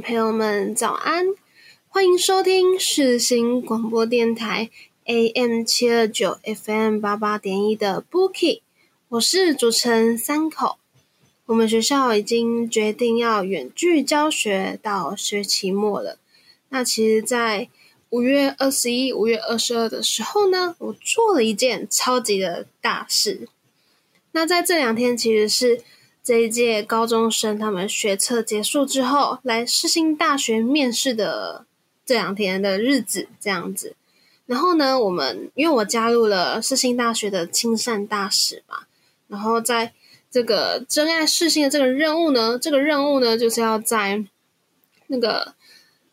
朋友们，早安！欢迎收听世新广播电台 AM 七二九 FM 八八点一的 Bookie，我是主持人三口。我们学校已经决定要远距教学到学期末了。那其实，在五月二十一、五月二十二的时候呢，我做了一件超级的大事。那在这两天，其实是这一届高中生他们学测结束之后，来世新大学面试的这两天的日子，这样子。然后呢，我们因为我加入了世新大学的亲善大使嘛，然后在这个真爱世新的这个任务呢，这个任务呢，就是要在那个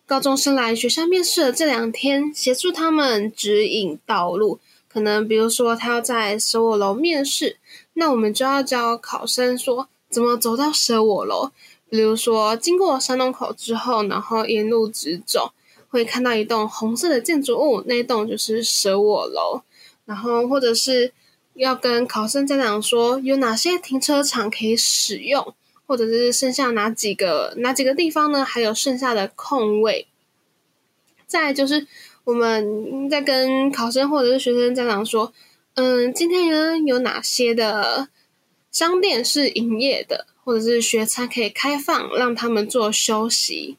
高中生来学校面试的这两天，协助他们指引道路。可能比如说他要在十五楼面试，那我们就要教考生说怎么走到舍我楼。比如说经过山洞口之后，然后沿路直走，会看到一栋红色的建筑物，那一栋就是舍我楼。然后或者是要跟考生家长说有哪些停车场可以使用，或者是剩下哪几个哪几个地方呢？还有剩下的空位。再就是我们在跟考生或者是学生家长说，嗯，今天呢有哪些的商店是营业的，或者是学餐可以开放，让他们做休息。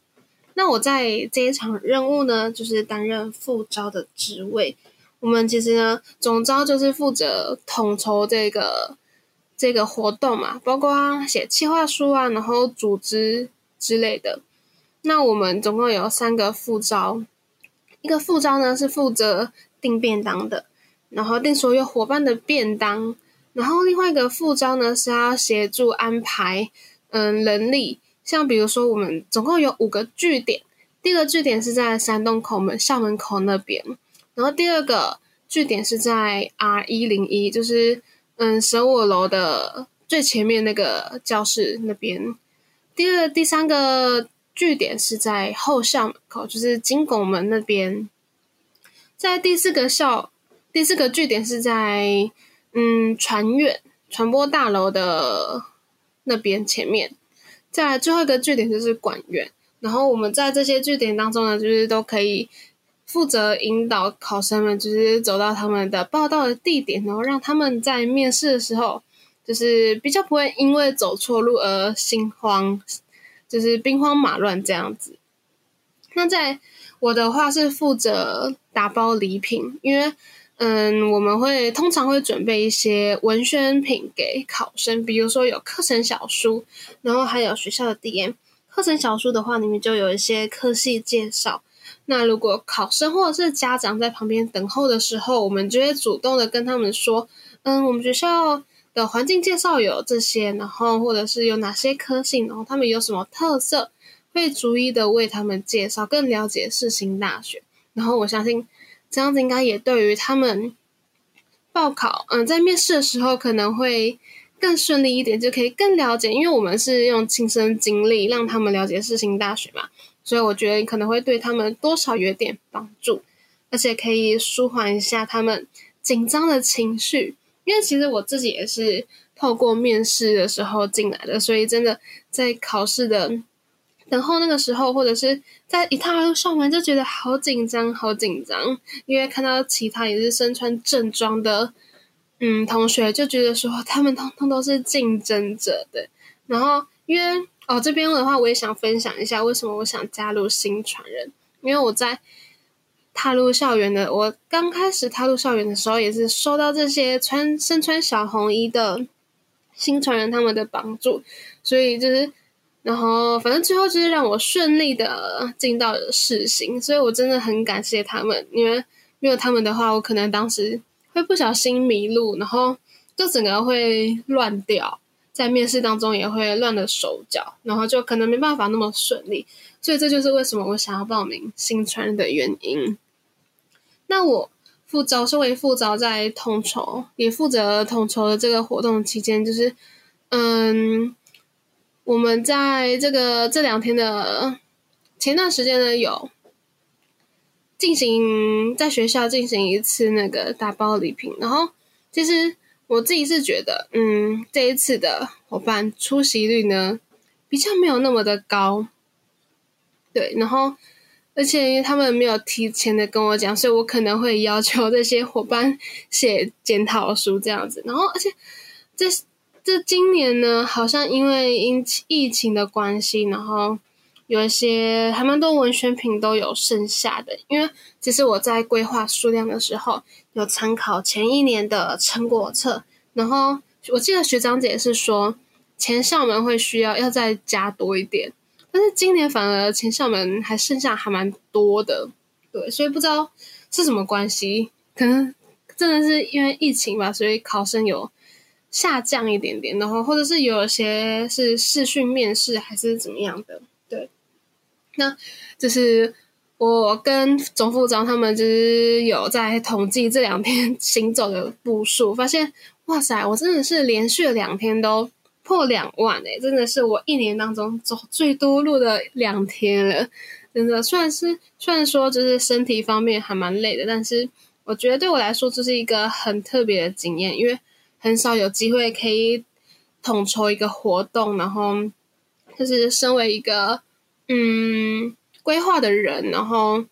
那我在这一场任务呢，就是担任副招的职位。我们其实呢，总招就是负责统筹这个这个活动嘛，包括写企划书啊，然后组织之类的。那我们总共有三个副招，一个副招呢是负责订便当的，然后订所有伙伴的便当，然后另外一个副招呢是要协助安排嗯人力，像比如说我们总共有五个据点，第一个据点是在山洞口门校门口那边，然后第二个据点是在 R 一零一，就是嗯舍我楼的最前面那个教室那边，第二第三个。据点是在后校门口，就是金拱门那边。在第四个校，第四个据点是在嗯传院传播大楼的那边前面。在最后一个据点就是管院。然后我们在这些据点当中呢，就是都可以负责引导考生们，就是走到他们的报道的地点，然后让他们在面试的时候，就是比较不会因为走错路而心慌。就是兵荒马乱这样子。那在我的话是负责打包礼品，因为嗯，我们会通常会准备一些文宣品给考生，比如说有课程小书，然后还有学校的 DM。课程小书的话，里面就有一些科系介绍。那如果考生或者是家长在旁边等候的时候，我们就会主动的跟他们说，嗯，我们学校。的环境介绍有这些，然后或者是有哪些科性，然后他们有什么特色，会逐一的为他们介绍，更了解世新大学。然后我相信这样子应该也对于他们报考，嗯，在面试的时候可能会更顺利一点，就可以更了解，因为我们是用亲身经历让他们了解世新大学嘛，所以我觉得可能会对他们多少有点帮助，而且可以舒缓一下他们紧张的情绪。因为其实我自己也是透过面试的时候进来的，所以真的在考试的等候那个时候，或者是在一踏入校门就觉得好紧张，好紧张。因为看到其他也是身穿正装的，嗯，同学就觉得说他们通通都是竞争者的。然后因为哦这边的话，我也想分享一下为什么我想加入新传人。因为我在踏入校园的，我刚开始踏入校园的时候，也是受到这些穿身穿小红衣的新传人他们的帮助，所以就是，然后反正最后就是让我顺利的进到了世新，所以我真的很感谢他们，因为没有他们的话，我可能当时会不小心迷路，然后就整个会乱掉。在面试当中也会乱了手脚，然后就可能没办法那么顺利，所以这就是为什么我想要报名新传的原因。那我副招身为副招在统筹，也负责统筹的这个活动期间，就是嗯，我们在这个这两天的前段时间呢，有进行在学校进行一次那个打包礼品，然后其实。我自己是觉得，嗯，这一次的伙伴出席率呢，比较没有那么的高，对，然后而且他们没有提前的跟我讲，所以我可能会要求这些伙伴写检讨书这样子，然后而且这这今年呢，好像因为因疫情的关系，然后有一些还蛮多文宣品都有剩下的，因为其实我在规划数量的时候。有参考前一年的成果册，然后我记得学长姐是说前校门会需要要再加多一点，但是今年反而前校门还剩下还蛮多的，对，所以不知道是什么关系，可能真的是因为疫情吧，所以考生有下降一点点，然后或者是有些是视讯面试还是怎么样的，对，那就是。我跟总副长他们就是有在统计这两天行走的步数，发现哇塞，我真的是连续两天都破两万诶，真的是我一年当中走最多路的两天了。真的，虽然是虽然说就是身体方面还蛮累的，但是我觉得对我来说这是一个很特别的经验，因为很少有机会可以统筹一个活动，然后就是身为一个嗯。规划的人，然后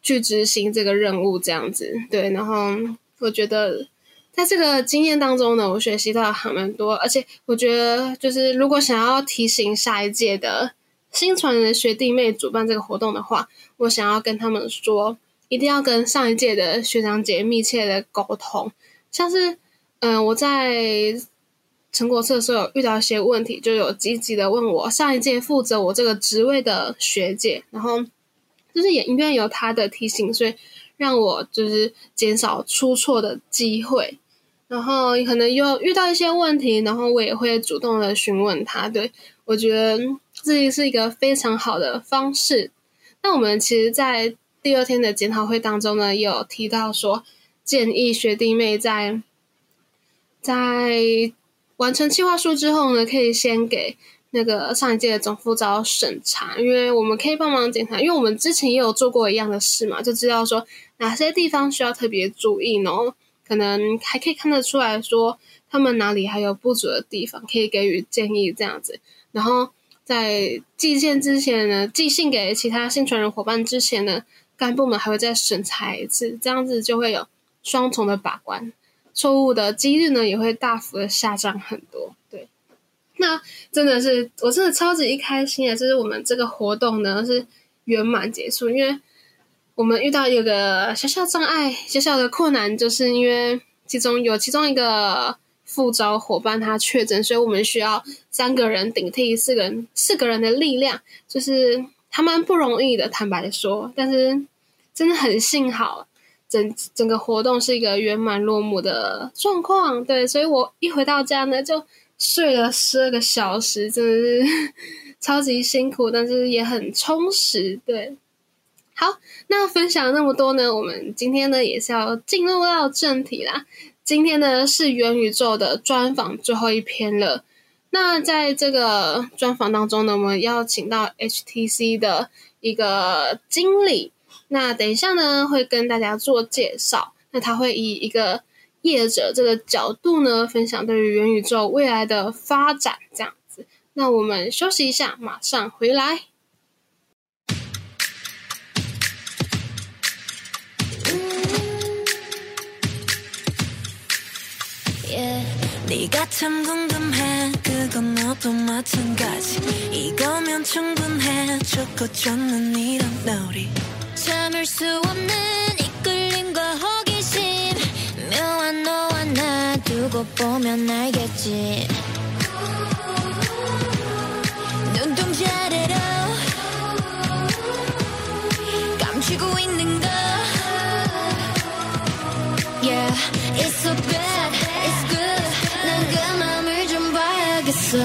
去执行这个任务，这样子对。然后我觉得在这个经验当中呢，我学习到还蛮多。而且我觉得，就是如果想要提醒下一届的新传人学弟妹主办这个活动的话，我想要跟他们说，一定要跟上一届的学长姐密切的沟通。像是，嗯，我在。成果测的时候有遇到一些问题，就有积极的问我上一届负责我这个职位的学姐，然后就是也因为有她的提醒，所以让我就是减少出错的机会。然后可能又遇到一些问题，然后我也会主动的询问他。对我觉得这是一个非常好的方式。那我们其实，在第二天的检讨会当中呢，也有提到说，建议学弟妹在在。完成计划书之后呢，可以先给那个上一届的总副招审查，因为我们可以帮忙检查，因为我们之前也有做过一样的事嘛，就知道说哪些地方需要特别注意，然后可能还可以看得出来说他们哪里还有不足的地方，可以给予建议这样子。然后在寄件之前呢，寄信给其他新传人伙伴之前呢，干部们还会再审查一次，这样子就会有双重的把关。错误的几率呢也会大幅的下降很多，对，那真的是我真的超级一开心的，就是我们这个活动呢是圆满结束，因为我们遇到有个小小障碍、小小的困难，就是因为其中有其中一个副招伙伴他确诊，所以我们需要三个人顶替四个人四个人的力量，就是他蛮不容易的，坦白说，但是真的很幸好。整整个活动是一个圆满落幕的状况，对，所以我一回到家呢，就睡了十二个小时，真的是 超级辛苦，但是也很充实，对。好，那分享那么多呢，我们今天呢也是要进入到正题啦。今天呢是元宇宙的专访最后一篇了。那在这个专访当中呢，我们邀请到 HTC 的一个经理。那等一下呢，会跟大家做介绍。那他会以一个业者这个角度呢，分享对于元宇宙未来的发展这样子。那我们休息一下，马上回来。 참을 수 없는 이끌림과 호기심. 묘한 너와 나 두고 보면 알겠지. 눈동자래로 감추고 있는 거. Yeah, it's so bad, it's good. 난 그 맘을 좀 봐야겠어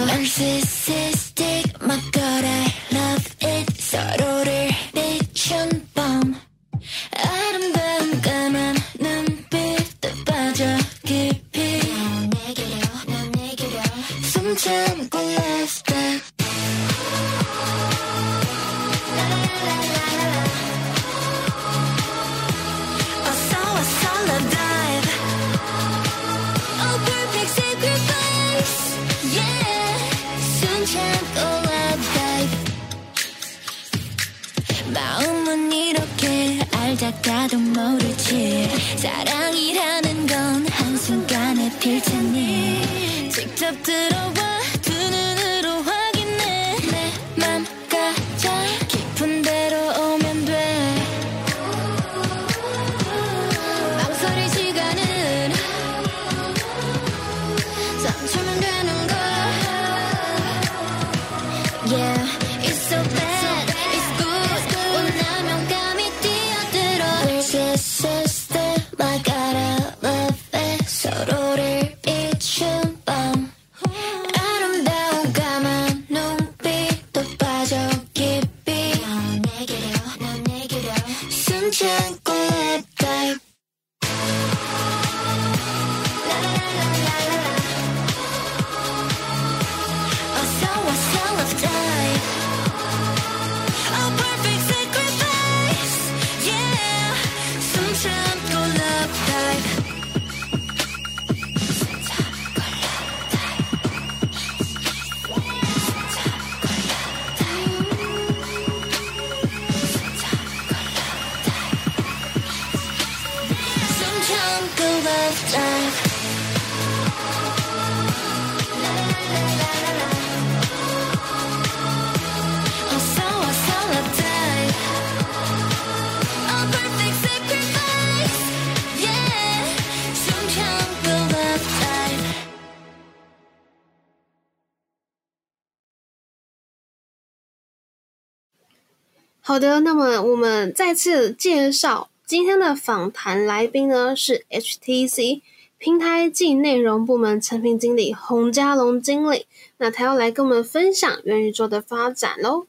好的，那么我们再次介绍今天的访谈来宾呢，是 HTC 平台暨内容部门产品经理洪家龙经理。那他要来跟我们分享元宇宙的发展喽。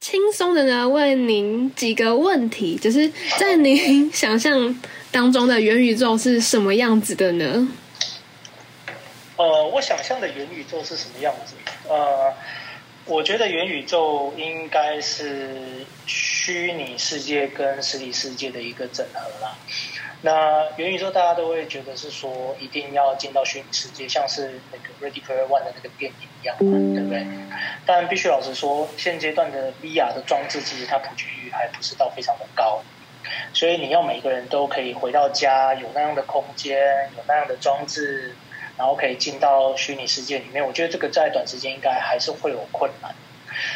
轻松的呢，问您几个问题，就是在您 想象当中的元宇宙是什么样子的呢？呃，我想象的元宇宙是什么样子？呃，我觉得元宇宙应该是虚拟世界跟实体世界的一个整合啦。那元宇宙大家都会觉得是说一定要进到虚拟世界，像是那个《Ready Player One》的那个电影一样嘛，对不对？但必须老实说，现阶段的 VR 的装置其实它普及率还不是到非常的高，所以你要每个人都可以回到家，有那样的空间，有那样的装置，然后可以进到虚拟世界里面，我觉得这个在短时间应该还是会有困难。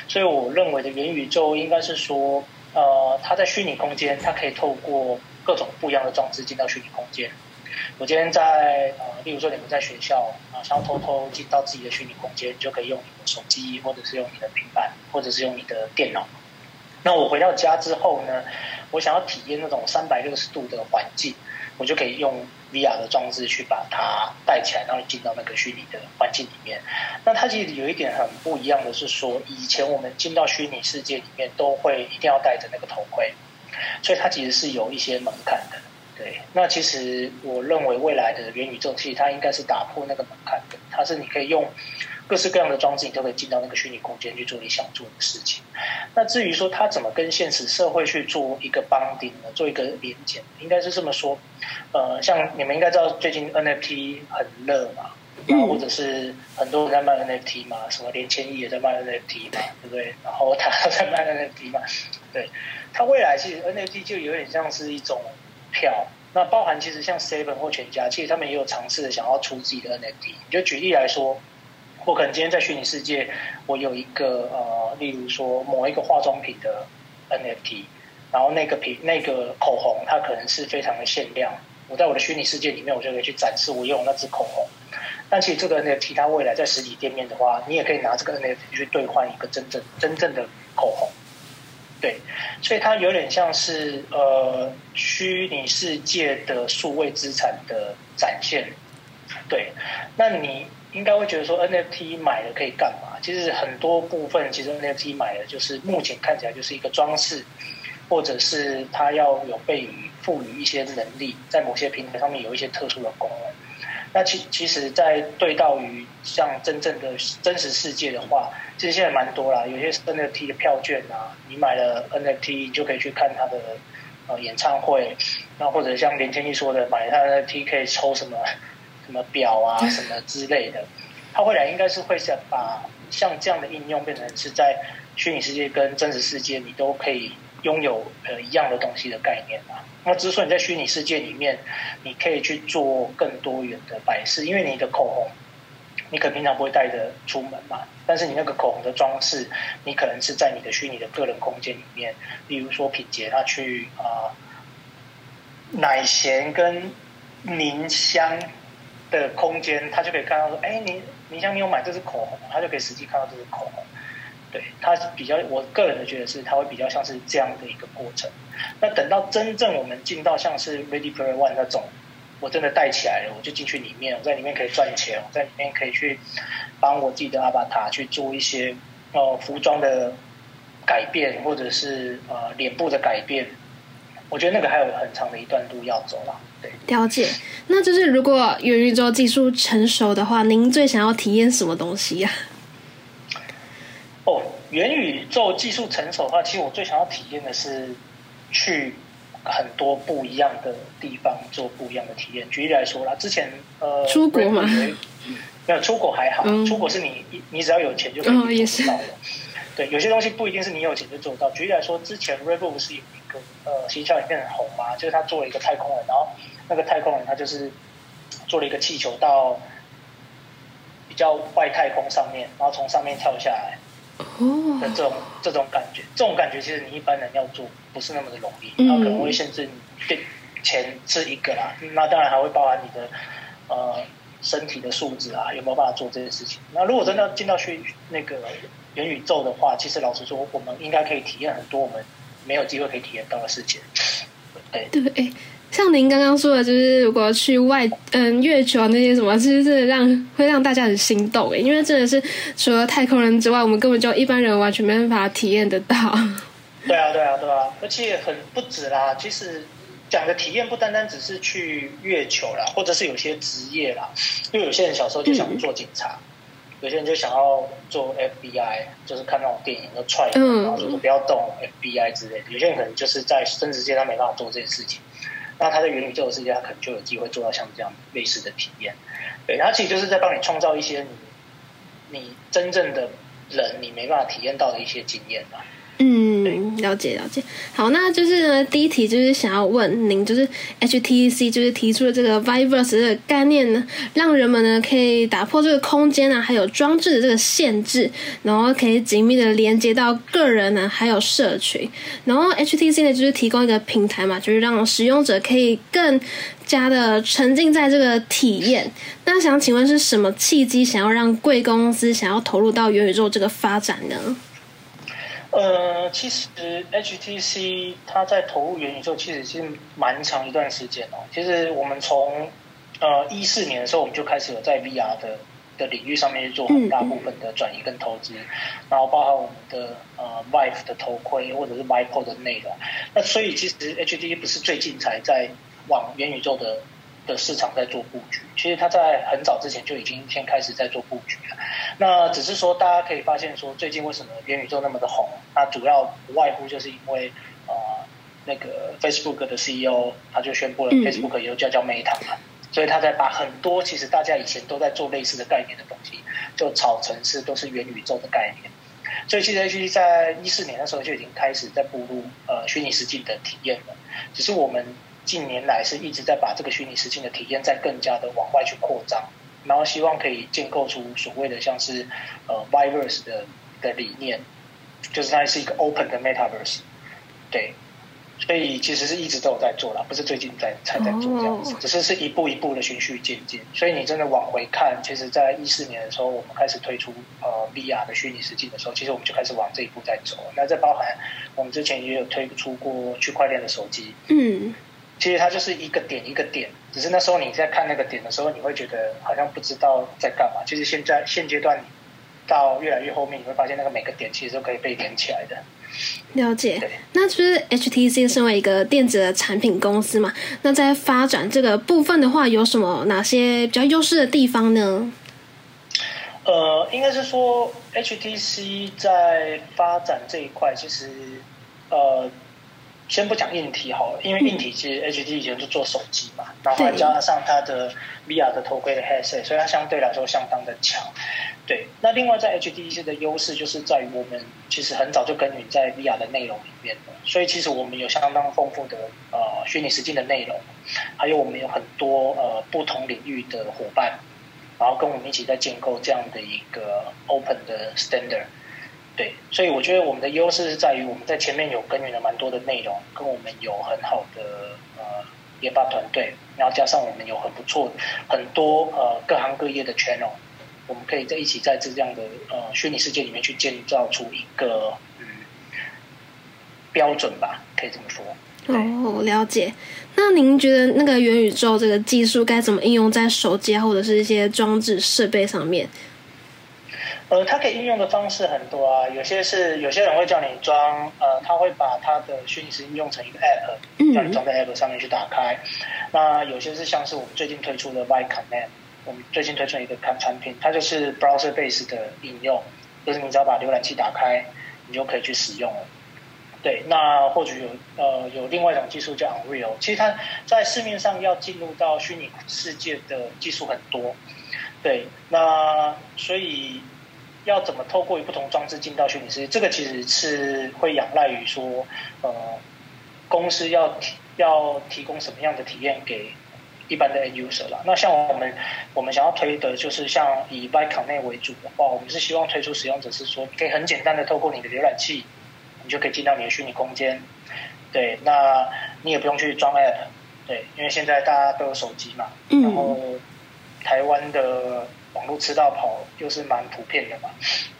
所以我认为的元宇宙应该是说，呃，它在虚拟空间，它可以透过各种不一样的装置进到虚拟空间。我今天在呃，例如说你们在学校啊，想要偷偷进到自己的虚拟空间，就可以用你的手机，或者是用你的平板，或者是用你的电脑。那我回到家之后呢，我想要体验那种三百六十度的环境，我就可以用 VR 的装置去把它带起来，然后进到那个虚拟的环境里面。那它其实有一点很不一样的是说，以前我们进到虚拟世界里面都会一定要戴着那个头盔，所以它其实是有一些门槛的。对，那其实我认为未来的元宇宙，其实它应该是打破那个门槛的，它是你可以用各式各样的装置，你都可以进到那个虚拟空间去做你想做的事情。那至于说它怎么跟现实社会去做一个绑定呢？做一个连接，应该是这么说。呃，像你们应该知道最近 NFT 很热嘛，或者是很多人在卖 NFT 嘛，什么连千亿也在卖 NFT 嘛，对不对？然后他在卖 NFT 嘛，对，它未来其实 NFT 就有点像是一种票，那包含其实像 Seven 或全家，其实他们也有尝试的想要出自己的 NFT。就举例来说，我可能今天在虚拟世界，我有一个呃，例如说某一个化妆品的 NFT，然后那个品那个口红，它可能是非常的限量。我在我的虚拟世界里面，我就可以去展示我用那支口红。但其实这个 NFT 它未来在实体店面的话，你也可以拿这个 NFT 去兑换一个真正真正的口红。对，所以它有点像是呃虚拟世界的数位资产的展现。对，那你应该会觉得说 NFT 买了可以干嘛？其实很多部分其实 NFT 买了就是目前看起来就是一个装饰，或者是它要有被赋予一些能力，在某些平台上面有一些特殊的功能。那其其实，在对到于像真正的真实世界的话，其实现在蛮多啦，有些 NFT 的票券啊，你买了 NFT 就可以去看他的呃演唱会，那或者像连天一说的，买他的 NFT 可以抽什么什么表啊什么之类的，他未来应该是会想把像这样的应用变成是在虚拟世界跟真实世界你都可以拥有呃一样的东西的概念嘛。那之所以你在虚拟世界里面，你可以去做更多元的摆饰，因为你的口红，你可能平常不会带着出门嘛，但是你那个口红的装饰，你可能是在你的虚拟的个人空间里面，例如说品杰他去啊、奶咸跟宁香的空间，他就可以看到说，哎，宁宁香你有买这支口红，他就可以实际看到这支口红。对，它是比较，我个人的觉得是，它会比较像是这样的一个过程。那等到真正我们进到像是 Ready Player One 那种，我真的带起来了，我就进去里面，我在里面可以赚钱，我在里面可以去帮我自己的阿巴塔去做一些呃服装的改变，或者是呃脸部的改变。我觉得那个还有很长的一段路要走啦。对，了解。那就是如果元宇宙技术成熟的话，您最想要体验什么东西呀、哦，元宇宙技术成熟的话，其实我最想要体验的是去很多不一样的地方做不一样的体验。举例来说啦，之前呃，出国吗 Red Bull 有一？没有出国还好，嗯出国是你你只要有钱就可哦也是以做得到的。对，有些东西不一定是你有钱就做得到。举例来说，之前 Bull 不是有一个呃行销影片很红嘛，就是他做了一个太空人，然后那个太空人他就是做了一个气球到比较外太空上面，然后从上面跳下来。的哦，这种这种感觉，这种感觉其实你一般人要做不是那么的容易，嗯可能会限制你对钱是一个啦，那当然还会包含你的呃身体的素质啊，有没有办法做这件事情。那如果真的要进到去那个元宇宙的话，其实老实说，我们应该可以体验很多我们没有机会可以体验到的事情。对，对，哎，像您刚刚说的，就是如果去外嗯月球啊那些什么，其实真的让会让大家很心动哎，因为真的是除了太空人之外，我们根本就一般人完全没办法体验得到。对啊，对啊，对啊，而且很不止啦。其实讲的体验不单单只是去月球啦，或者是有些职业啦，因为有些人小时候就想做警察，有些人就想要做 FBI，就是看那种电影都踹，嗯然后就说不要动 FBI 之类的。有些人可能就是在真实界他没办法做这件事情，那他在元宇宙的世界，他可能就有机会做到像这样类似的体验。对，他其实就是在帮你创造一些你你真正的人你没办法体验到的一些经验吧。嗯，了解了解。好，那就是呢，第一题就是想要问您，就是 HTC 就是提出了这个 Viverse 这个概念呢，让人们呢可以打破这个空间啊，还有装置的这个限制，然后可以紧密的连接到个人呢，还有社群。然后 HTC 呢就是提供一个平台嘛，就是让使用者可以更加的沉浸在这个体验。那想请问是什么契机想要让贵公司想要投入到元宇宙这个发展呢？呃，其实 HTC 它在投入元宇宙其实是蛮长一段时间哦。其实我们从呃一四年的时候，我们就开始有在 VR 的的领域上面去做很大部分的转移跟投资，然后包含我们的呃 Vive 的头盔或者是 Vipo 的内容。那所以其实 HTC 不是最近才在往元宇宙的的市场在做布局，其实它在很早之前就已经先开始在做布局了。那只是说，大家可以发现说，最近为什么元宇宙那么的红？那主要不外乎就是因为呃，那个 Facebook 的 CEO 他就宣布了嗯 Facebook 以后就要叫 Meta 嘛，所以他在把很多其实大家以前都在做类似的概念的东西，就炒成是都是元宇宙的概念。所以其实 HTC 在一四年的时候就已经开始在步入呃虚拟实境的体验了，只是我们近年来是一直在把这个虚拟实境的体验在更加的往外去扩张，然后希望可以建构出所谓的像是呃 Viverse 的的理念，就是它是一个 open 的 Metaverse，对。所以其实是一直都有在做啦，不是最近在才在做这样子哦，只是是一步一步的循序渐进。所以你真的往回看，其实，在一四年的时候，我们开始推出呃 VR 的虚拟实境的时候，其实我们就开始往这一步在走。那这包含我们之前也有推出过区块链的手机，嗯，其实它就是一个点一个点，只是那时候你在看那个点的时候，你会觉得好像不知道在干嘛。其实现在现阶段到越来越后面，你会发现那个每个点其实都可以被连起来的。了解对。那就是 HTC 身为一个电子的产品公司嘛，那在发展这个部分的话，有什么哪些比较优势的地方呢？呃，应该是说 HTC 在发展这一块，其实呃，先不讲硬体好了，因为硬体其实 HTC 以前就做手机嘛，然后还加上它的 VR 的头盔的 headset，所以它相对来说相当的强。对，那另外在 HTC 的优势就是在于我们其实很早就耕耘在 VR 的内容里面了，所以其实我们有相当丰富的呃虚拟实境的内容，还有我们有很多呃不同领域的伙伴，然后跟我们一起在建构这样的一个 open 的 standard。对，所以我觉得我们的优势是在于我们在前面有耕耘了蛮多的内容，跟我们有很好的呃研发团队，然后加上我们有很不错很多呃各行各业的 channel，我们可以在一起在这样的呃虚拟世界里面去建造出一个嗯标准吧，可以这么说。哦，了解。那您觉得那个元宇宙这个技术该怎么应用在手机啊，或者是一些装置设备上面？呃，它可以应用的方式很多啊，有些是有些人会叫你装，呃，他会把他的虚拟实境用成一个 app，嗯叫你装在 app 上面去打开。那有些是像是我们最近推出的 Y Command，我们最近推出一个产产品，它就是 browser base 的应用，就是你只要把浏览器打开，你就可以去使用了。对，那或许有呃有另外一种技术叫 Unreal，其实它在市面上要进入到虚拟世界的技术很多，对，那所以要怎么透过不同装置进到虚拟世界，这个其实是会仰赖于说，呃，公司要提要提供什么样的体验给一般的 end user 啦。那像我们我们想要推的就是像以 Y Connect 为主的话，我们是希望推出使用者是说，可以很简单的透过你的浏览器，你就可以进到你的虚拟空间。对，那你也不用去装 app，对，因为现在大家都有手机嘛，嗯然后台湾的网络吃到跑又是蛮普遍的嘛，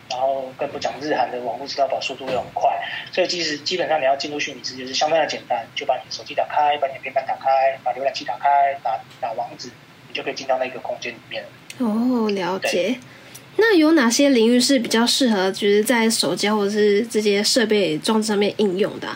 然后更不讲日韩的网络吃到跑速度又很快，所以其实基本上你要进入虚拟世界是相当的简单，就把你手机打开，把你的平板打开，把浏览器打开，打打网址，你就可以进到那个空间里面。哦，了解。那有哪些领域是比较适合，就是在手机或者是这些设备装置上面应用的、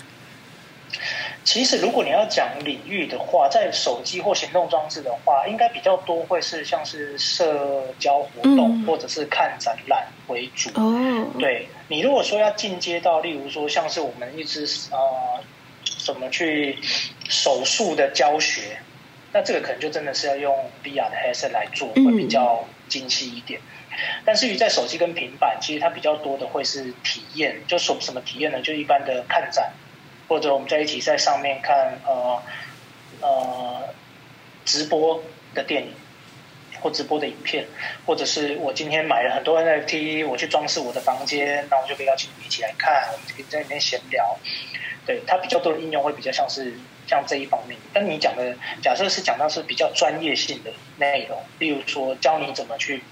其实，如果你要讲领域的话，在手机或行动装置的话，应该比较多会是像是社交活动、嗯或者是看展览为主。哦，对你如果说要进阶到，例如说像是我们一直呃怎么去手术的教学，那这个可能就真的是要用 VR 的 headset 来做，嗯会比较精细一点。但至于在手机跟平板，其实它比较多的会是体验，就什什么体验呢？就一般的看展，或者我们在一起在上面看呃呃直播的电影。或直播的影片，或者是我今天买了很多 NFT，我去装饰我的房间，那我就可以邀请你一起来看，我们就可以在里面闲聊。对它比较多的应用会比较像是像这一方面。但你讲的假设是讲到是比较专业性的内容，例如说教你怎么去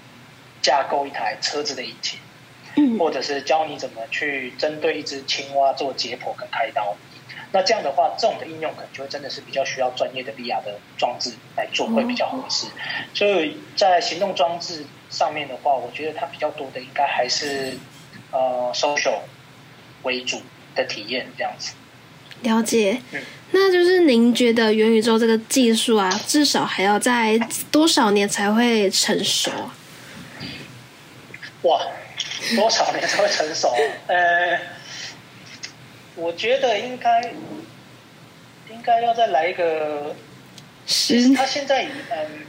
架构一台车子的引擎，嗯，或者是教你怎么去针对一只青蛙做解剖跟开刀。那这样的话，这种的应用可能就会真的是比较需要专业的 VR 的装置来做，会比较合适。所以在行动装置上面的话，我觉得它比较多的应该还是呃 social 为主的体验这样子。了解嗯。那就是您觉得元宇宙这个技术啊，至少还要在多少年才会成熟啊？哇，多少年才会成熟啊？呃，我觉得应该应该要再来一个十他现在嗯，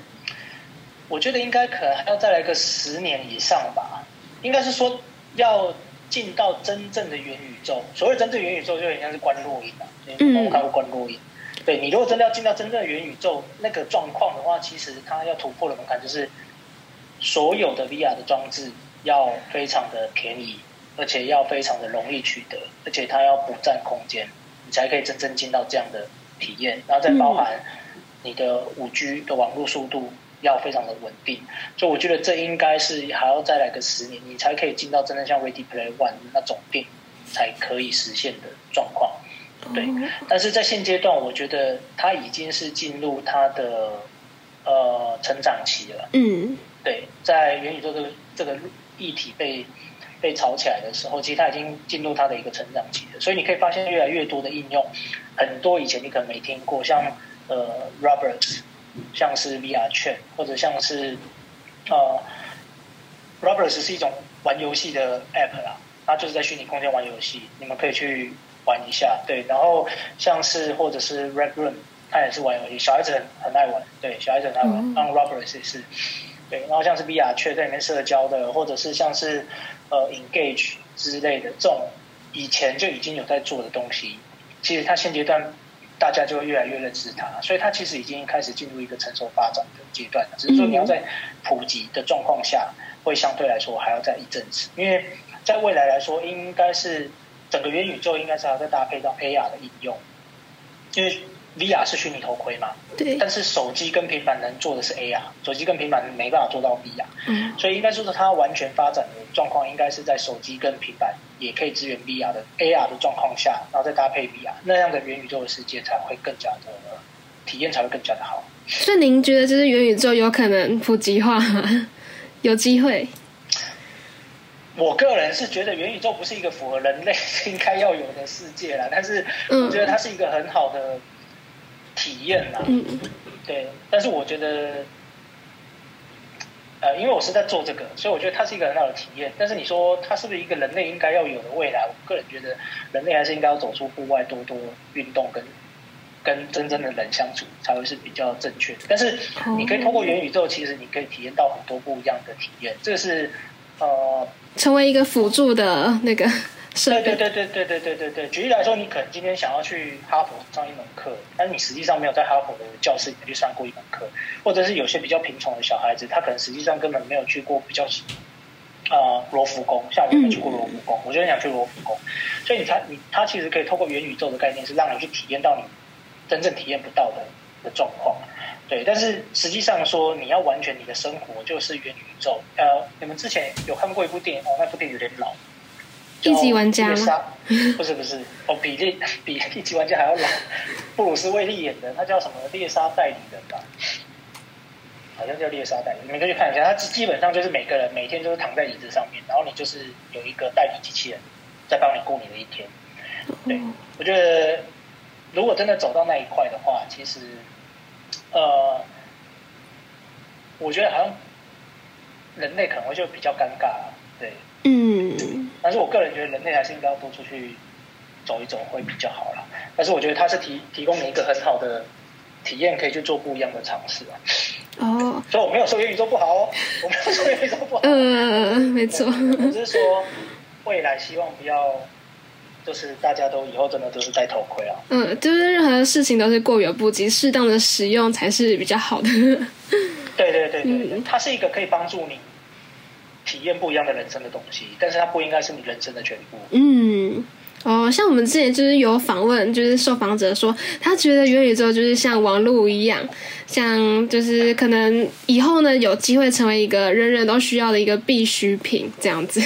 我觉得应该可能还要再来个十年以上吧。应该是说要进到真正的元宇宙。所谓真正元宇宙，就应该是观落影啊。你有没有看过观落影？对你如果真的要进到真正的元宇宙那个状况的话，其实它要突破的门槛就是所有的 VR 的装置要非常的便宜，而且要非常的容易取得，而且它要不占空间，你才可以真正进到这样的体验，然后再包含你的五 G 的网络速度要非常的稳定，所以我觉得这应该是还要再来个十年，你才可以进到真正像 Ready Play One 那种病才可以实现的状况。对，但是在现阶段，我觉得它已经是进入它的呃成长期了。嗯对，在元宇宙这个这个议题被被炒起来的时候，其实它已经进入它的一个成长期了。所以你可以发现越来越多的应用，很多以前你可能没听过，像呃 Robert，像是 VR 券，或者像是呃 Robert 是一种玩游戏的 App 啦，它就是在虚拟空间玩游戏，你们可以去玩一下。对，然后像是或者是 Red Room，它也是玩游戏，小孩子很很爱玩，对，小孩子很爱玩。嗯像 Robert 也是。对，然后像是 VR 却在里面社交的，或者是像是呃 Engage 之类的这种以前就已经有在做的东西，其实它现阶段大家就会越来越认识它，所以它其实已经开始进入一个成熟发展的阶段了。只是说你要在普及的状况下，会相对来说还要再一阵子，因为在未来来说，应该是整个元宇宙应该是还要再搭配到 AR 的应用，因为 VR 是虚拟头盔嘛，对，但是手机跟平板能做的是 AR，手机跟平板没办法做到 VR，嗯所以应该说是它完全发展的状况，应该是在手机跟平板也可以支援 VR 的 AR 的状况下，然后再搭配 VR，那样的元宇宙的世界才会更加的体验才会更加的好。所以您觉得就是元宇宙有可能普及化吗？有机会？我个人是觉得元宇宙不是一个符合人类 应该要有的世界啦，但是嗯我觉得它是一个很好的体验啦。嗯对，但是我觉得，呃，因为我是在做这个，所以我觉得它是一个很好的体验。但是你说它是不是一个人类应该要有的未来？我个人觉得，人类还是应该要走出户外，多多运动跟跟真正的人相处，才会是比较正确的。但是你可以通过元宇宙，其实你可以体验到很多不一样的体验。这个是呃，成为一个辅助的那个对对对对对对对对对。举例来说，你可能今天想要去哈佛上一门课，但是你实际上没有在哈佛的教室里面去上过一门课，或者是有些比较贫穷的小孩子，他可能实际上根本没有去过比较呃罗浮宫，像我没去过罗浮宫，我就很想去罗浮宫，所以你他你他其实可以透过元宇宙的概念，是让你去体验到你真正体验不到的的状况。对，但是实际上说，你要完全你的生活就是元宇宙。呃，你们之前有看过一部电影哦，那部电影有点老，一级玩家吗猎杀 不是不是，哦，比猎比一级玩家还要老。布鲁斯威利演的，他叫什么？猎杀代理人吧，好像叫猎杀代理。你们可以去看一下，他基本上就是每个人每天都是躺在椅子上面，然后你就是有一个代理机器人在帮你过你的一天。对，我觉得如果真的走到那一块的话，其实呃，我觉得好像人类可能会就比较尴尬了，对。嗯但是我个人觉得人类还是应该要多出去走一走会比较好啦。但是我觉得它是提提供你一个很好的体验，可以去做不一样的尝试啊。哦，所以我没有说元宇宙不好哦，我没有说元宇宙不好，嗯 嗯嗯，没错。我只是说未来希望不要，就是大家都以后真的都是戴头盔啊。嗯，就是任何事情都是过犹不及，适当的使用才是比较好的。对对对对对，嗯它是一个可以帮助你体验不一样的人生的东西，但是它不应该是你人生的全部。嗯，哦，像我们之前就是有访问，就是受访者说，他觉得元宇宙就是像网络一样，像就是可能以后呢有机会成为一个人人都需要的一个必需品这样子。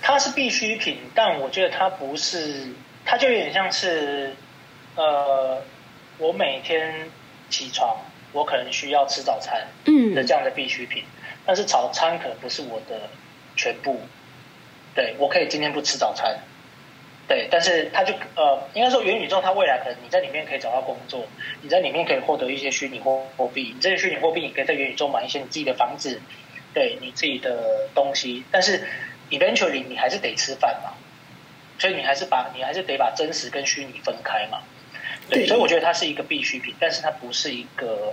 它是必需品，但我觉得它不是，它就有点像是，呃，我每天起床，我可能需要吃早餐嗯的这样的必需品，但是早餐可能不是我的全部，对我可以今天不吃早餐，对，但是它就呃，应该说元宇宙它未来可能你在里面可以找到工作，你在里面可以获得一些虚拟货货币，你这些虚拟货币你可以在元宇宙买一些你自己的房子，对你自己的东西，但是 eventually 你还是得吃饭嘛，所以你还是把你还是得把真实跟虚拟分开嘛，对，对。所以我觉得它是一个必需品，但是它不是一个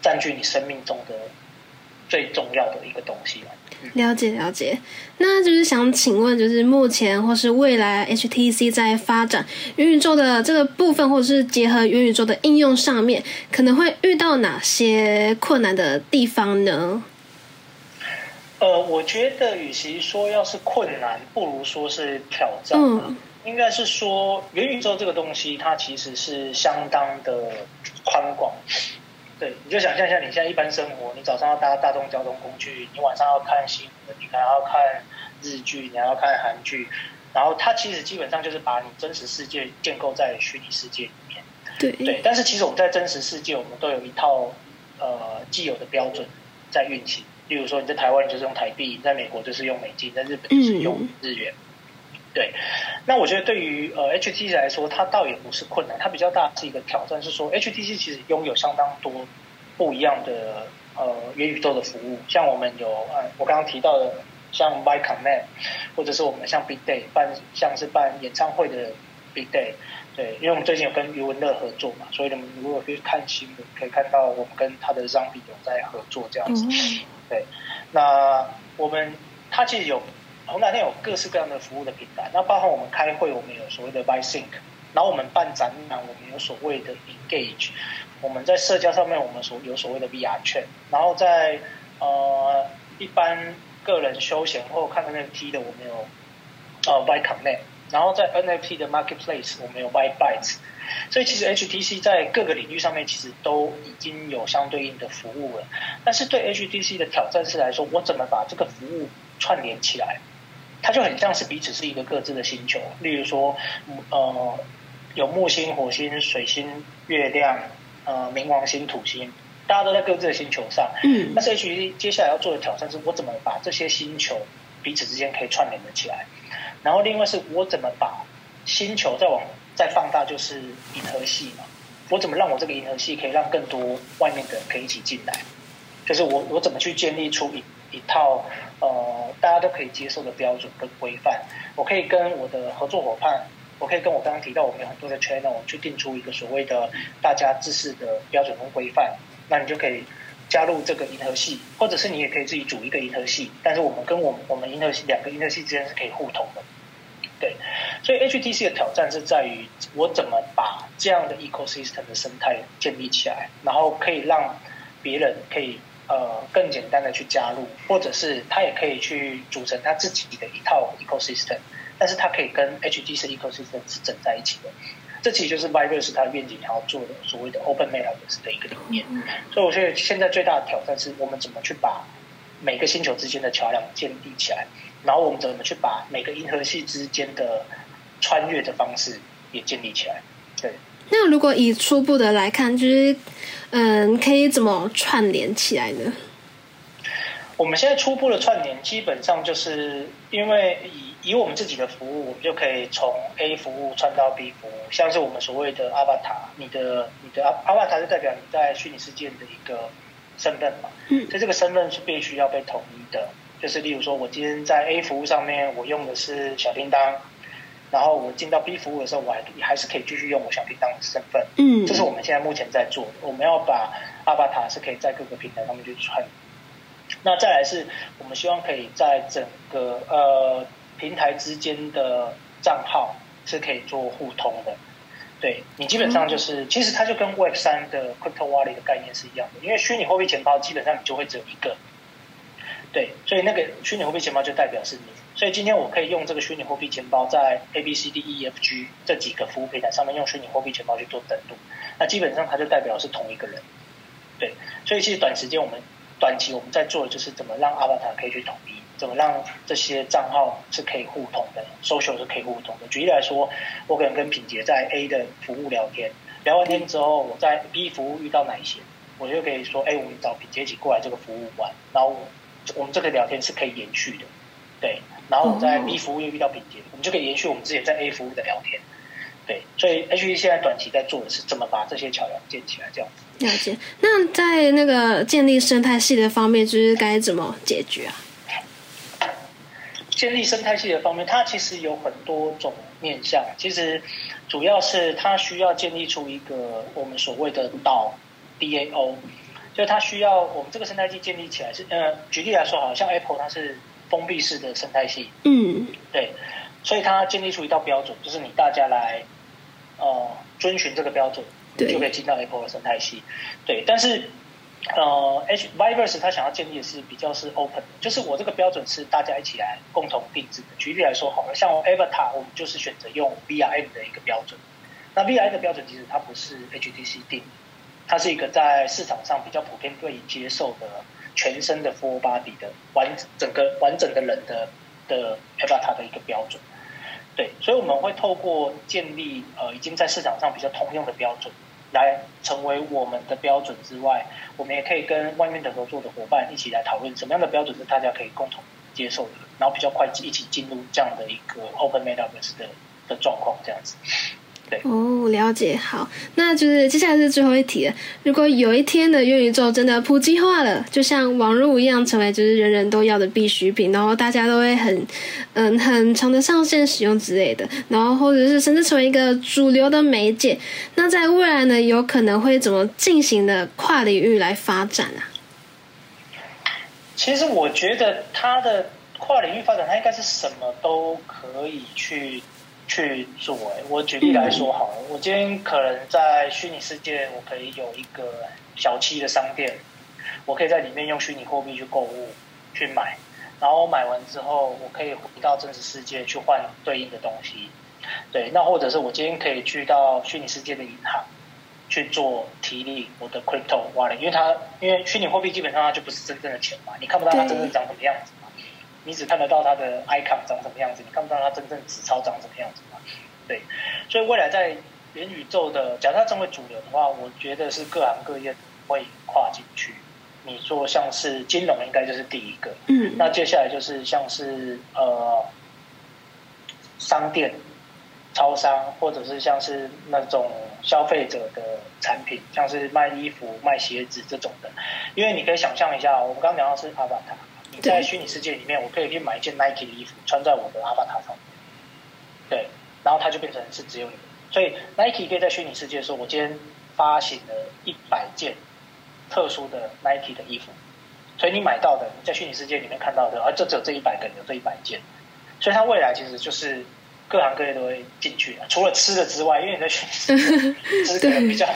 占据你生命中的最重要的一个东西嘛。了解了解，那就是想请问，就是目前或是未来 HTC 在发展元宇宙的这个部分，或者是结合元宇宙的应用上面，可能会遇到哪些困难的地方呢？呃，我觉得与其说要是困难，不如说是挑战。嗯应该是说元宇宙这个东西，它其实是相当的宽广。对，你就想象一下，你现在一般生活，你早上要搭大众交通工具，你晚上要看新闻，你还要看日剧，你还要看韩剧，然后它其实基本上就是把你真实世界建构在虚拟世界里面。对对，但是其实我们在真实世界，我们都有一套呃既有的标准在运行。例如说，你在台湾你就是用台币，在美国就是用美金，在日本就是用日元。对，那我觉得对于呃 HTC 来说，它倒也不是困难，它比较大是一个挑战，是说 HTC 其实拥有相当多不一样的呃元宇宙的服务，像我们有呃我刚刚提到的像 Y Command，或者是我们像 Big Day 办像是办演唱会的 Big Day，对，因为我们最近有跟余文乐合作嘛，所以你们如果去看新闻，可以看到我们跟他的 Zombie 有在合作这样子。对，那我们它其实有红蓝店有各式各样的服务的平台，那包含我们开会，我们有所谓的 BySync，然后我们办展览，我们有所谓的 Engage，我们在社交上面我们所有所谓的 VR 券，然后在呃一般个人休闲或看 NFT 的，我们有呃 By Connect，然后在 NFT 的 Marketplace 我们有 By Bytes，所以其实 HTC 在各个领域上面其实都已经有相对应的服务了。但是对 HTC 的挑战是来说，我怎么把这个服务串联起来？它就很像是彼此是一个各自的星球。例如说，呃，有木星、火星、水星、月亮，呃，冥王星、土星，大家都在各自的星球上。嗯但是 HTC 接下来要做的挑战是，我怎么把这些星球彼此之间可以串联的起来？然后另外是我怎么把星球再往再放大，就是银河系嘛。我怎么让我这个银河系可以让更多外面的人可以一起进来？就是我我怎么去建立出一一套呃大家都可以接受的标准跟规范？我可以跟我的合作伙伴，我可以跟我刚刚提到我们有很多的 channel 去定出一个所谓的大家自视的标准跟规范，那你就可以加入这个银河系，或者是你也可以自己组一个银河系，但是我们跟我们我们银河系两个银河系之间是可以互通的。对，所以 HTC 的挑战是在于我怎么把这样的 ecosystem 的生态建立起来，然后可以让别人可以呃更简单的去加入，或者是他也可以去组成他自己的一套 ecosystem，但是他可以跟 HTC ecosystem 是整在一起的。这其实就是 Virus 它的愿景想要做的所谓的 Open Metaverse 的一个理念。所以我觉得现在最大的挑战是我们怎么去把每个星球之间的桥梁建立起来，然后我们怎么去把每个银河系之间的穿越的方式也建立起来。对，那如果以初步的来看，就是嗯，可以怎么串联起来呢？我们现在初步的串联，基本上就是因为以以我们自己的服务，我们就可以从 A 服务串到 B 服务，像是我们所谓的 Avatar，你的你的 Avatar 就代表你在虚拟世界的一个身份嘛，嗯所以这个身份是必须要被统一的。就是例如说，我今天在 A 服务上面，我用的是小叮当，然后我进到 B 服务的时候，我还还是可以继续用我小叮当的身份。嗯，这是我们现在目前在做的，我们要把阿巴塔是可以在各个平台上面去穿。那再来是我们希望可以在整个呃平台之间的账号是可以做互通的。对你基本上就是，其实它就跟 Web 三的 Crypto Wallet 的概念是一样的，因为虚拟货币钱包基本上你就会只有一个。对，所以那个虚拟货币钱包就代表是你。所以今天我可以用这个虚拟货币钱包在 A B C D E F G 这几个服务平台上面用虚拟货币钱包去做登录，那基本上它就代表是同一个人。对，所以其实短时间我们短期我们在做的就是怎么让 Avatar 可以去统一，怎么让这些账号是可以互通的，social 是可以互通的。举例来说，我可能跟品杰在 A 的服务聊天，聊完天之后，我在 B 服务遇到哪一些，我就可以说，哎，我们找品杰一起过来这个服务玩，然后我们这个聊天是可以延续的，对。然后我们在 B 服务又遇到品杰，我们就可以延续我们之前在 A 服务的聊天。对，所以 H E 现在短期在做的是怎么把这些桥梁建起来，这样子。了解。那在那个建立生态系的方面，就是该怎么解决啊？建立生态系的方面，它其实有很多种面向。其实主要是它需要建立出一个我们所谓的岛 DAO。就是它需要我们这个生态系建立起来是，呃，举例来说，好像 Apple 它是封闭式的生态系，嗯对，所以它建立出一道标准，就是你大家来呃遵循这个标准，对就可以进到 Apple 的生态系。对，但是呃，H Viverse 它想要建立的是比较是 open，的就是我这个标准是大家一起来共同定制的。举例来说好了，像 Avatar，我们就是选择用 VRM 的一个标准。那 VRM 的标准其实它不是 HTC 定的，它是一个在市场上比较普遍被接受的全身的 full body 的完整个完整的人的的 Avatar 的一个标准。对，所以我们会透过建立呃已经在市场上比较通用的标准，来成为我们的标准之外，我们也可以跟外面的合作的伙伴一起来讨论什么样的标准是大家可以共同接受的，然后比较快一起进入这样的一个 Open Metaverse 的的状况，这样子。哦，了解。好，那就是接下来是最后一题了。如果有一天的元宇宙真的普及化了，就像网络一样，成为就是人人都要的必需品，然后大家都会很嗯很常的上线使用之类的，然后或者是甚至成为一个主流的媒介，那在未来呢，有可能会怎么进行的跨领域来发展啊？其实我觉得它的跨领域发展，它应该是什么都可以去去做。哎，我举例来说好了，我今天可能在虚拟世界，我可以有一个小七的商店，我可以在里面用虚拟货币去购物、去买，然后买完之后，我可以回到真实世界去换对应的东西。对，那或者是我今天可以去到虚拟世界的银行去做提领我的 crypto wallet，因为它因为虚拟货币基本上它就不是真正的钱嘛，你看不到它真正长什么样子。嘛，你只看得到它的 icon 长什么样子，你看不到它真正纸钞长什么样子嘛。对，所以未来在元宇宙的，假设它成为主流的话，我觉得是各行各业会跨进去。你说像是金融，应该就是第一个。嗯那接下来就是像是呃商店、超商，或者是像是那种消费者的产品，像是卖衣服、卖鞋子这种的。因为你可以想象一下，我们刚刚讲到是 Avatar，你在虚拟世界里面，我可以去买一件 Nike 的衣服，穿在我的 Avatar 上面，对，然后它就变成是只有你。所以 Nike 可以在虚拟世界说，我今天发行了一百件特殊的 Nike 的衣服，所以你买到的，你在虚拟世界里面看到的，啊，就只有这一百个人有这一百件，所以它未来其实就是各行各业都会进去的，除了吃的之外，因为你在虚拟世界吃 可能比较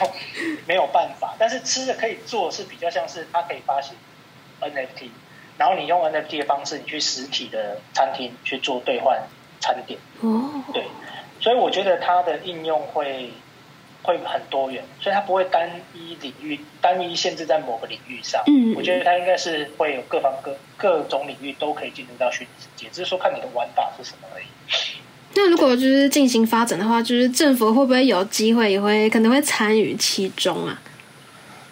没有办法，但是吃的可以做是比较像是它可以发行 NFT，然后你用 NFT 的方式，你去实体的餐厅去做兑换餐点，哦，对，所以我觉得它的应用会会很多元，所以它不会单一领域单一限制在某个领域上。嗯我觉得它应该是会有各方各各种领域都可以进入到虚拟世界，只是说看你的玩法是什么而已。那如果就是进行发展的话，就是政府会不会有机会也会可能会参与其中啊？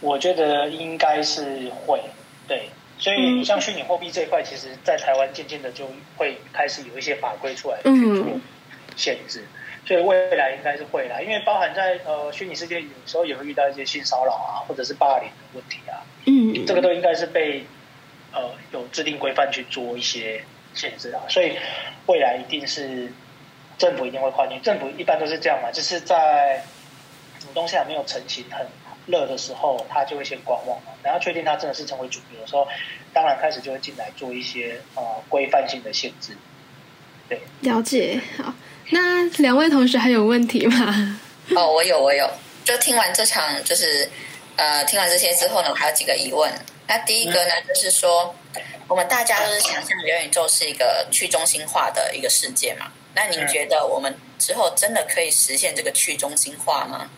我觉得应该是会，对。所以你像虚拟货币这一块，其实在台湾渐渐的就会开始有一些法规出来去做嗯限制，所以未来应该是会啦。因为包含在呃虚拟世界，有时候也会遇到一些性骚扰啊，或者是霸凌的问题啊，嗯，这个都应该是被呃有制定规范去做一些限制啊。所以未来一定是政府一定会跨进，政府一般都是这样嘛，就是在什么东西还没有成型很热的时候，他就会先观望嘛，然后确定他真的是成为主流的时候，当然开始就会进来做一些呃规范性的限制。对，了解。好，那两位同学还有问题吗？哦，我有，我有。就听完这场，就是呃，听完这些之后呢，我还有几个疑问。那第一个呢，就是说，我们大家都是想象元宇宙是一个去中心化的一个世界嘛？那您嗯觉得我们之后真的可以实现这个去中心化吗？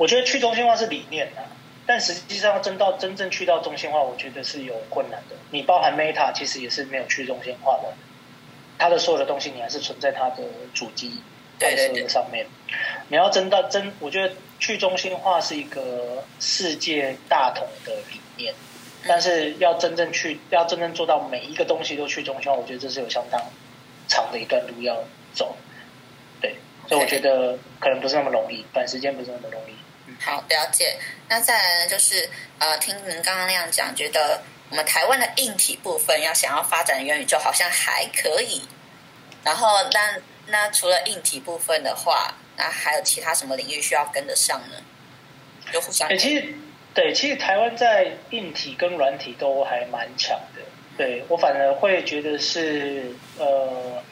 我觉得去中心化是理念啊，但实际上真到真正去到中心化，我觉得是有困难的。你包含 Meta 其实也是没有去中心化的，它的所有的东西你还是存在它的主机拍摄对对对上面。你要真到真，我觉得去中心化是一个世界大同的理念，但是要真正去，要真正做到每一个东西都去中心化，我觉得这是有相当长的一段路要走。对，所以我觉得可能不是那么容易，短时间不是那么容易。好，了解。那再来呢，就是呃，听您刚刚那样讲，觉得我们台湾的硬体部分要想要发展元宇宙，好像还可以。然后，那那除了硬体部分的话，那还有其他什么领域需要跟得上呢？就互相、其实对，其实台湾在硬体跟软体都还蛮强的。对我反而会觉得是呃，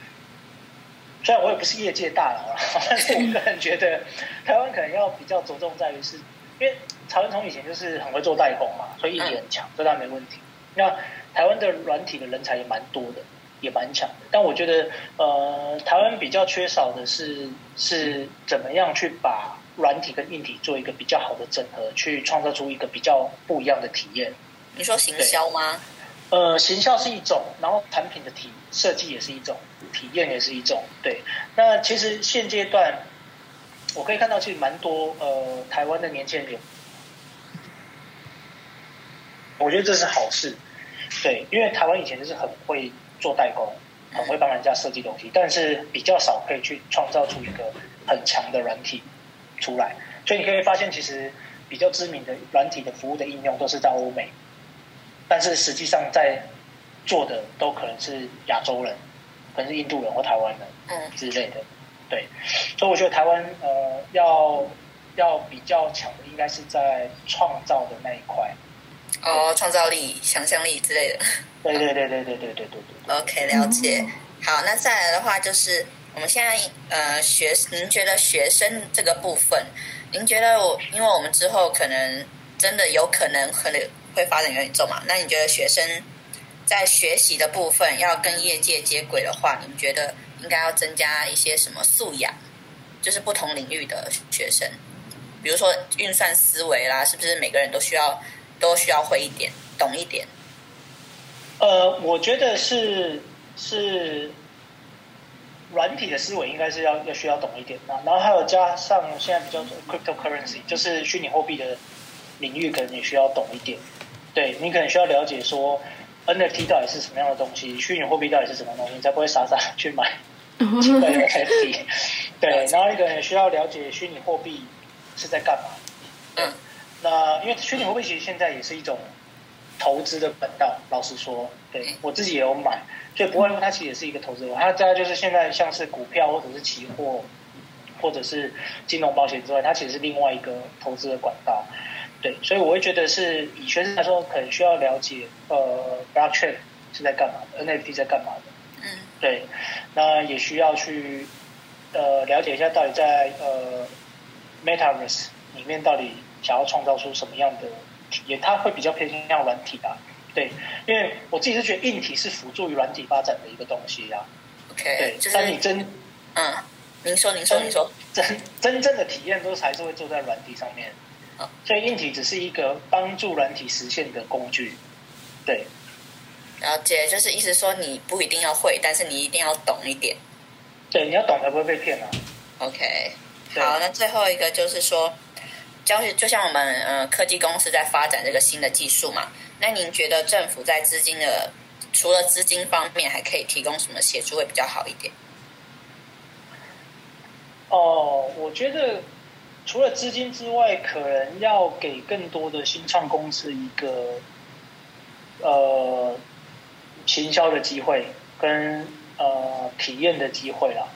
虽然我也不是业界大佬啦，但是我个人觉得台湾可能要比较着重在于是，因为曹文从以前就是很会做代工嘛，所以硬体很强，这当然没问题。那台湾的软体的人才也蛮多的，也蛮强的。但我觉得呃，台湾比较缺少的是是怎么样去把软体跟硬体做一个比较好的整合，去创造出一个比较不一样的体验。你说行销吗？呃，行销是一种，然后产品的体设计也是一种，体验也是一种。对，那其实现阶段我可以看到，其实蛮多呃台湾的年轻人有，我觉得这是好事。对，因为台湾以前就是很会做代工，很会帮人家设计东西，但是比较少可以去创造出一个很强的软体出来。所以你可以发现，其实比较知名的软体的服务的应用都是在欧美。但是实际上在做的都可能是亚洲人，可能是印度人或台湾人嗯之类的，对，所以我觉得台湾呃要要比较强的应该是在创造的那一块，哦，创造力、想象力之类的。对对对对对对对对对对。OK，了解。好，那再来的话就是我们现在呃学，您觉得学生这个部分，您觉得我，因为我们之后可能真的有可能可能会发展元宇宙嘛？那你觉得学生在学习的部分要跟业界接轨的话，你们觉得应该要增加一些什么素养？就是不同领域的学生，比如说运算思维啦，是不是每个人都需要都需要会一点，懂一点？呃，我觉得是是软体的思维应该是要要需要懂一点啊，然后还有加上现在比较 cryptocurrency，就是虚拟货币的领域，可能你需要懂一点。对你可能需要了解说 NFT 到底是什么样的东西，虚拟货币到底是什么东西，你才不会傻傻去买新的 NFT。对，然后你可能需要了解虚拟货币是在干嘛。嗯，那因为虚拟货币其实现在也是一种投资的管道，老实说，对我自己也有买，所以不会说它其实也是一个投资的。它再来就是现在像是股票或者是期货，或者是金融保险之外，它其实是另外一个投资的管道。对，所以我会觉得是以学生来说，可能需要了解呃 blockchain 是在干嘛的，NFT 在干嘛的。嗯对，那也需要去呃了解一下到底在呃 Metaverse 里面到底想要创造出什么样的体验，它会比较偏向软体吧。对，因为我自己是觉得硬体是辅助于软体发展的一个东西啊。，OK，对，就是但你真嗯，您说，您说，您说，真真正的体验都是还是会坐在软体上面好，所以硬体只是一个帮助软体实现的工具。对，了解，就是意思说你不一定要会，但是你一定要懂一点。对，你要懂才不会被骗啊。OK，好，那最后一个就是说，教学就像我们呃科技公司在发展这个新的技术嘛，那您觉得政府在资金的除了资金方面，还可以提供什么协助会比较好一点？哦，我觉得除了资金之外，可能要给更多的新创公司一个呃行销的机会跟呃体验的机会啦。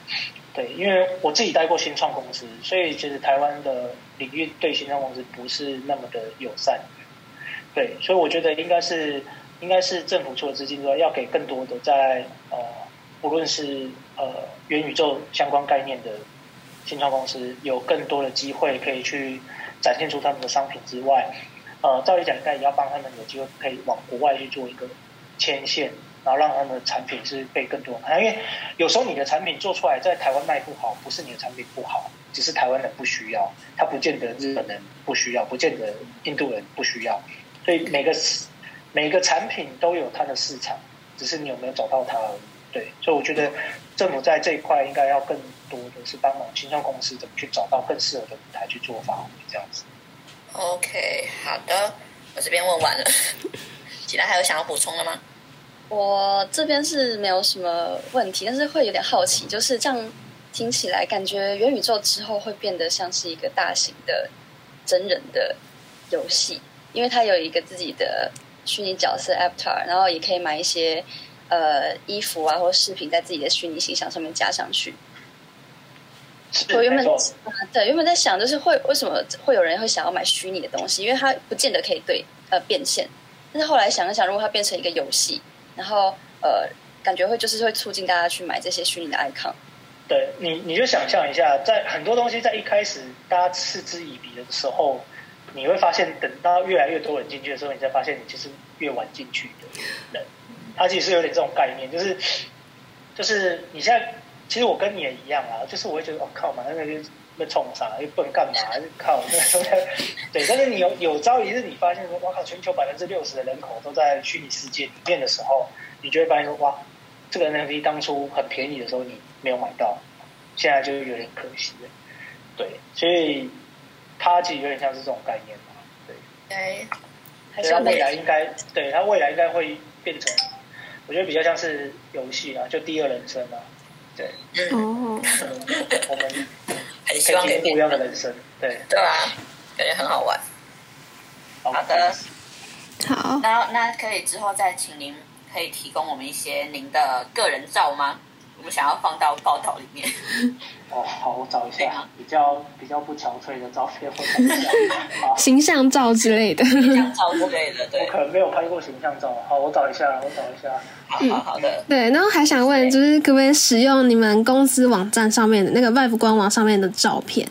对，因为我自己待过新创公司，所以其实台湾的领域对新创公司不是那么的友善。对，所以我觉得应该是应该是政府除了资金之外，要给更多的在呃，无论是呃元宇宙相关概念的新创公司，有更多的机会可以去展现出他们的商品之外，呃，照理讲应该也要帮他们有机会可以往国外去做一个牵线，然后让他们的产品是被更多人看，因为有时候你的产品做出来在台湾卖不好，不是你的产品不好，只是台湾人不需要，他不见得日本人不需要，不见得印度人不需要，所以每个每个产品都有它的市场，只是你有没有找到它而已。对，所以我觉得政府在这一块应该要更多的是帮忙新创公司怎么去找到更适合的舞台去做发挥，这样子。OK，好的，我这边问完了，其他还有想要补充的吗？我这边是没有什么问题，但是会有点好奇，就是这样听起来，感觉元宇宙之后会变得像是一个大型的真人的游戏，因为它有一个自己的虚拟角色 avatar，然后也可以买一些呃衣服啊或饰品在自己的虚拟形象上面加上去。是我原本，对原本在想，就是会为什么会有人会想要买虚拟的东西，因为它不见得可以对呃变现。但是后来想一想，如果它变成一个游戏，然后呃感觉会就是会促进大家去买这些虚拟的 icon。对你你就想象一下，在很多东西在一开始大家嗤之以鼻的时候，你会发现等到越来越多人进去的时候，你才发现你其实越晚进去的人，他其实是有点这种概念，就是就是你现在其实我跟你也一样啊，就是我会觉得我、哦、靠嘛，那个就那冲啥又不能干嘛，就靠那个对，但是你有有朝一日你发现说，哇靠，全球百分之六十的人口都在虚拟世界里面的时候，你就会发现说，哇，这个 NFT 当初很便宜的时候你没有买到，现在就有点可惜了。对，所以它其实有点像是这种概念嘛。对，对，所以它未来应该，对它未来应该会变成，我觉得比较像是游戏啊，就第二人生啊。对，嗯，我们很希望可以不一样的人生。对，对啊，感觉很好玩。好好的，好，那那可以之后再请您可以提供我们一些您的个人照吗？我们想要放到报道里面。哦，好，我找一下比较比较不憔悴的照片，我看一下。好，形象照之类的。形象照之类的，对我，可能没有拍过形象照。好，我找一下，我找一下。好好好的，对，然后还想问，就是可不可以使用你们公司网站上面的那个 Vive 官网上面的照片？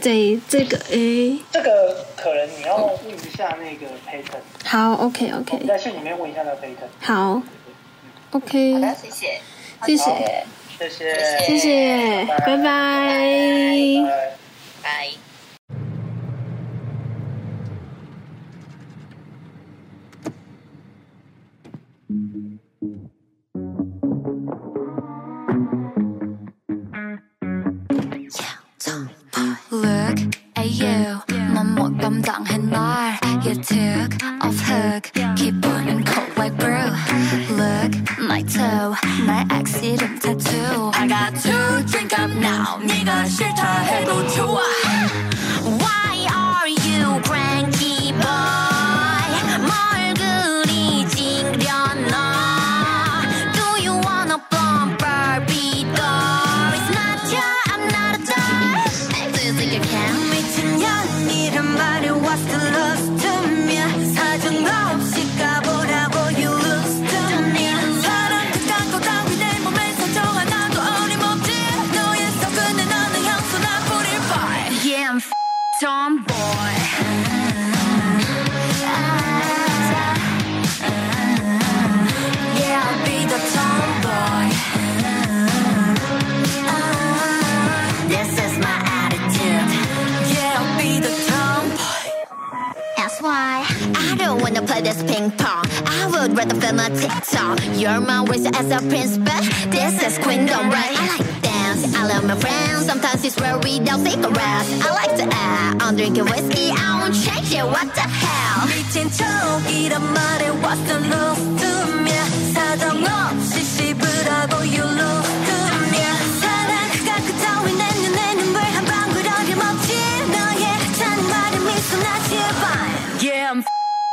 这这个诶，这个可能你要问一下那个 Payton，好，OK 我 OK，们在信里面问一下那个 Payton。好，OK，好的，谢谢，谢谢，谢谢，谢谢，拜拜。拜。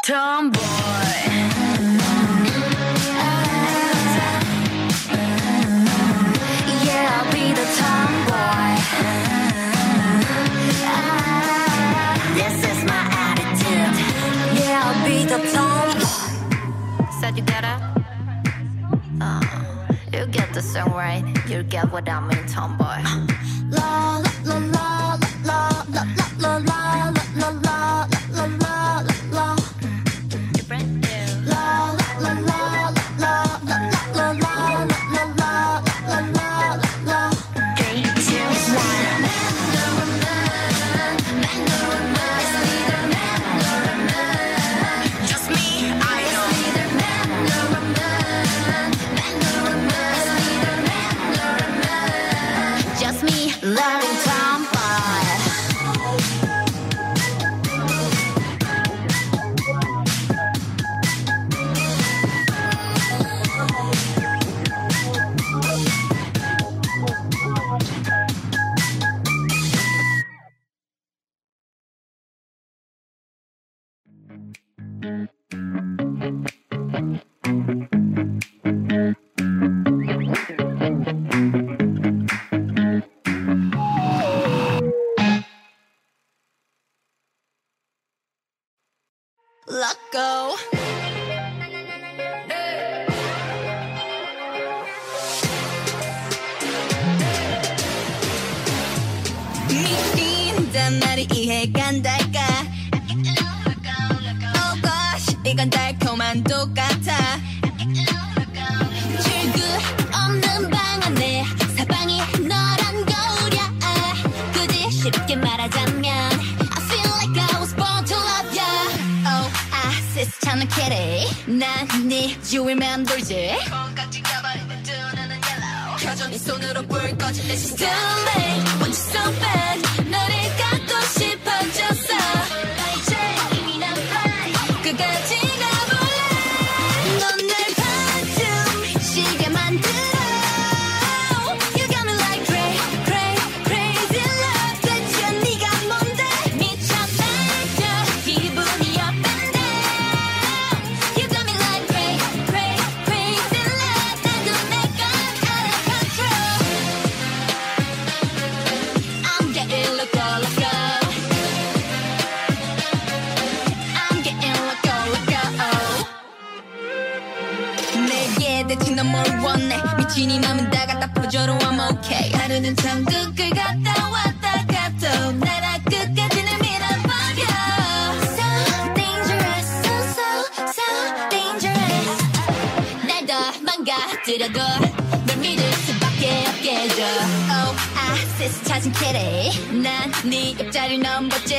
Tomboy Yeah I'll be the tomboy This is my attitude Yeah I'll be the tomboy Said you get it? Uh, you get the song right. You get what I mean, tomboy. 왜 간달까? Oh gosh 이건 달콤한 똑같아. 난네 주위를 맴돌지 콩깍지 가버리는 두 눈은 yellow 여전히 손으로 불 꺼진 내 시스템 Too late want you so bad 하루는 천국을 갔다 왔다 가도 나라 끝까지는 밀어버려. So dangerous so so so dangerous. 날 더 망가뜨려도 널 믿을 수밖에 없게 해줘 Oh I 세상 찾은 캐리. 난네 옆자리 넘봤지